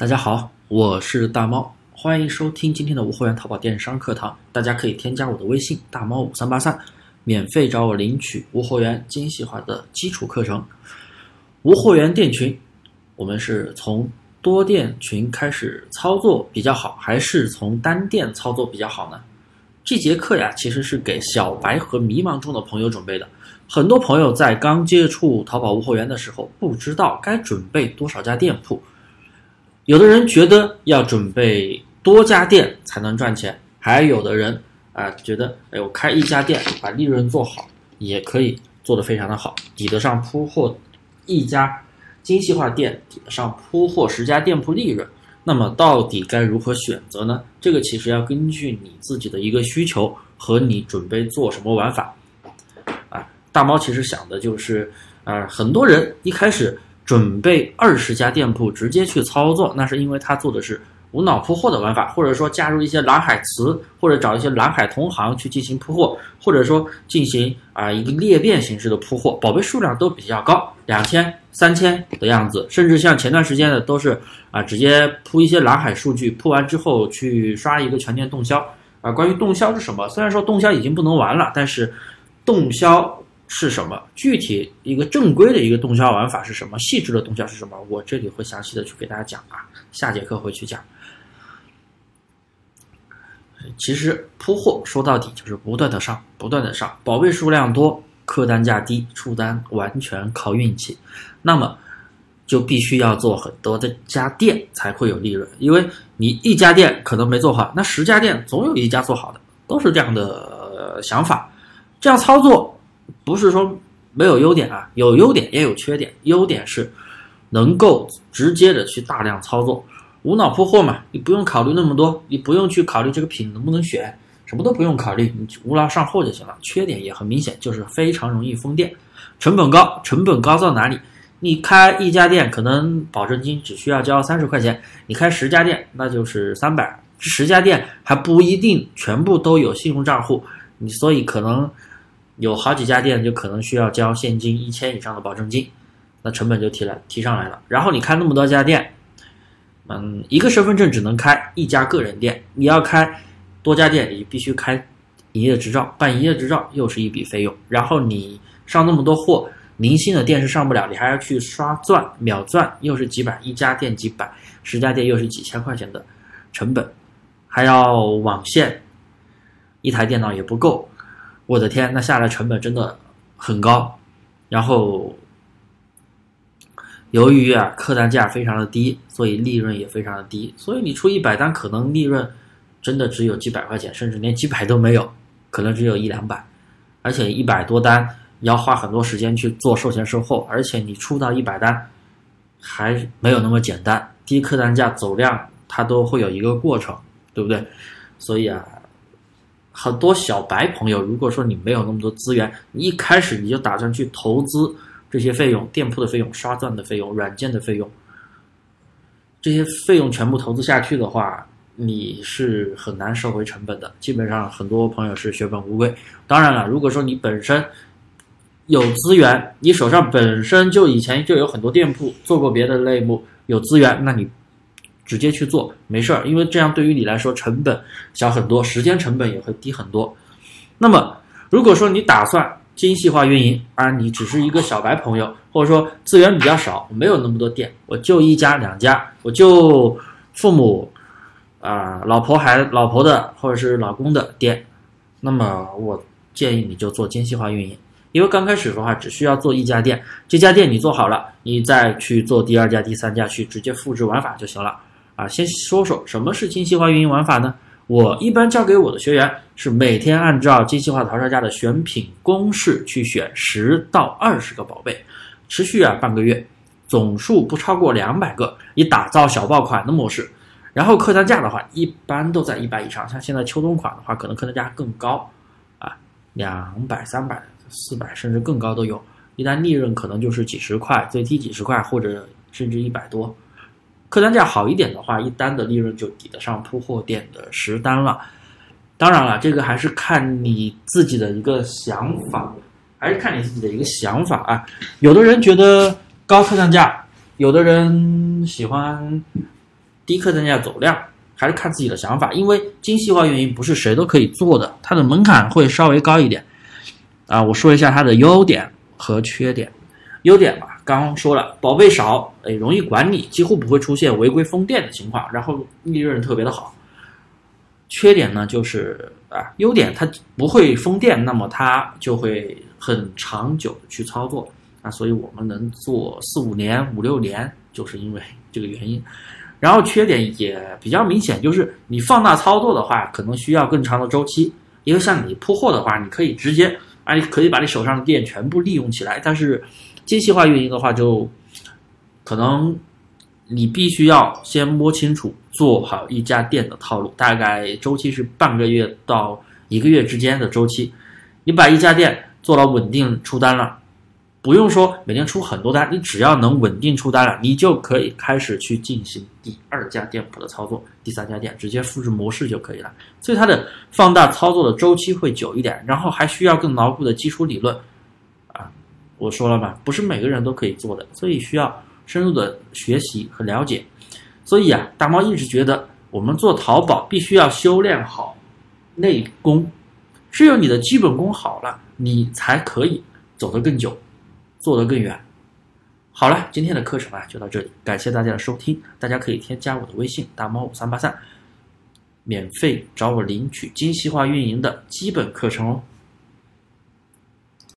大家好，我是大猫，欢迎收听今天的无货源淘宝电商课堂。大家可以添加我的微信大猫五三八三，免费找我领取无货源精细化的基础课程。无货源店群，我们是从多店群开始操作比较好，还是从单店操作比较好呢？这节课呀，其实是给小白和迷茫中的朋友准备的。很多朋友在刚接触淘宝无货源的时候，不知道该准备多少家店铺。有的人觉得要准备多家店才能赚钱，还有的人啊觉得，哎，我开一家店把利润做好也可以做得非常的好，抵得上铺货一家精细化店抵得上铺货十家店铺利润。那么到底该如何选择呢？这个其实要根据你自己的一个需求和你准备做什么玩法。啊，大猫其实想的就是，啊，很多人一开始。准备二十家店铺直接去操作，那是因为他做的是无脑铺货的玩法，或者说加入一些蓝海词，或者找一些蓝海同行去进行铺货，或者说进行啊一个裂变形式的铺货，宝贝数量都比较高，两千、三千的样子，甚至像前段时间的都是啊直接铺一些蓝海数据，铺完之后去刷一个全店动销啊。关于动销是什么？虽然说动销已经不能玩了，但是动销。是什么？具体一个正规的一个动销玩法是什么？细致的动销是什么？我这里会详细的去给大家讲啊，下节课会去讲。其实铺货说到底就是不断的上，不断的上，宝贝数量多，客单价低，出单完全靠运气。那么就必须要做很多的家店才会有利润，因为你一家店可能没做好，那十家店总有一家做好的，都是这样的想法，这样操作。不是说没有优点啊，有优点也有缺点。优点是能够直接的去大量操作，无脑铺货嘛，你不用考虑那么多，你不用去考虑这个品能不能选，什么都不用考虑，你无脑上货就行了。缺点也很明显，就是非常容易封店，成本高。成本高到哪里？你开一家店可能保证金只需要交三十块钱，你开十家店那就是三百，十家店还不一定全部都有信用账户，你所以可能。有好几家店就可能需要交现金一千以上的保证金，那成本就提来提上来了。然后你开那么多家店，嗯，一个身份证只能开一家个人店，你要开多家店，你必须开营业执照，办营业执照又是一笔费用。然后你上那么多货，明星的店是上不了，你还要去刷钻秒钻，又是几百，一家店几百，十家店又是几千块钱的成本，还要网线，一台电脑也不够。我的天，那下来成本真的很高，然后由于啊客单价非常的低，所以利润也非常的低，所以你出一百单可能利润真的只有几百块钱，甚至连几百都没有，可能只有一两百，而且一百多单要花很多时间去做售前售后，而且你出到一百单还没有那么简单，低客单价走量它都会有一个过程，对不对？所以啊。很多小白朋友，如果说你没有那么多资源，你一开始你就打算去投资这些费用，店铺的费用、刷钻的费用、软件的费用，这些费用全部投资下去的话，你是很难收回成本的。基本上很多朋友是血本无归。当然了，如果说你本身有资源，你手上本身就以前就有很多店铺做过别的类目，有资源，那你。直接去做没事儿，因为这样对于你来说成本小很多，时间成本也会低很多。那么，如果说你打算精细化运营啊，你只是一个小白朋友，或者说资源比较少，没有那么多店，我就一家两家，我就父母啊、老婆孩老婆的或者是老公的店，那么我建议你就做精细化运营，因为刚开始的话只需要做一家店，这家店你做好了，你再去做第二家、第三家，去直接复制玩法就行了。啊，先说说什么是精细化运营玩法呢？我一般教给我的学员是每天按照精细化淘沙家的选品公式去选十到二十个宝贝，持续啊半个月，总数不超过两百个，以打造小爆款的模式。然后客单价的话，一般都在一百以上，像现在秋冬款的话，可能客单价更高，啊，两百、三百、四百，甚至更高都有。一单利润可能就是几十块，最低几十块，或者甚至一百多。客单价好一点的话，一单的利润就抵得上铺货店的十单了。当然了，这个还是看你自己的一个想法，还是看你自己的一个想法啊。有的人觉得高客单价，有的人喜欢低客单价走量，还是看自己的想法。因为精细化运营不是谁都可以做的，它的门槛会稍微高一点。啊，我说一下它的优点和缺点。优点吧，刚刚说了，宝贝少，哎，容易管理，几乎不会出现违规封店的情况，然后利润特别的好。缺点呢，就是啊，优点它不会封店，那么它就会很长久的去操作啊，所以我们能做四五年、五六年，就是因为这个原因。然后缺点也比较明显，就是你放大操作的话，可能需要更长的周期，因为像你铺货的话，你可以直接啊，你可以把你手上的店全部利用起来，但是精细化运营的话，就可能。你必须要先摸清楚做好一家店的套路，大概周期是半个月到一个月之间的周期。你把一家店做到稳定出单了，不用说每天出很多单，你只要能稳定出单了，你就可以开始去进行第二家店铺的操作，第三家店直接复制模式就可以了。所以它的放大操作的周期会久一点，然后还需要更牢固的基础理论。我说了嘛，不是每个人都可以做的，所以需要。深入的学习和了解，所以啊，大猫一直觉得我们做淘宝必须要修炼好内功，只有你的基本功好了，你才可以走得更久，做得更远。好了，今天的课程啊就到这里，感谢大家的收听，大家可以添加我的微信大猫五三八三，免费找我领取精细化运营的基本课程哦。